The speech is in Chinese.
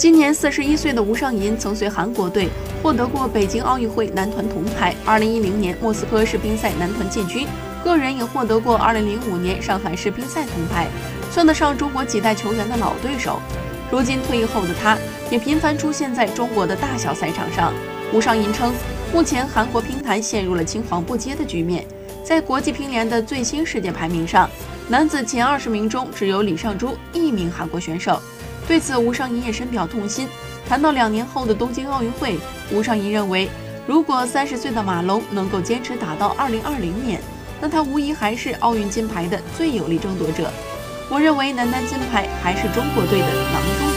今年四十一岁的吴尚银曾随韩国队获得过北京奥运会男团铜牌，二零一零年莫斯科世乒赛男团建军，个人也获得过二零零五年上海世乒赛铜牌，算得上中国几代球员的老对手。如今退役后的他，也频繁出现在中国的大小赛场上。吴尚银称，目前韩国乒坛陷入了青黄不接的局面，在国际乒联的最新世界排名上，男子前二十名中只有李尚洙一名韩国选手。对此，吴尚仪也深表痛心。谈到两年后的东京奥运会，吴尚仪认为，如果三十岁的马龙能够坚持打到二零二零年，那他无疑还是奥运金牌的最有力争夺者。我认为男单金牌还是中国队的囊中。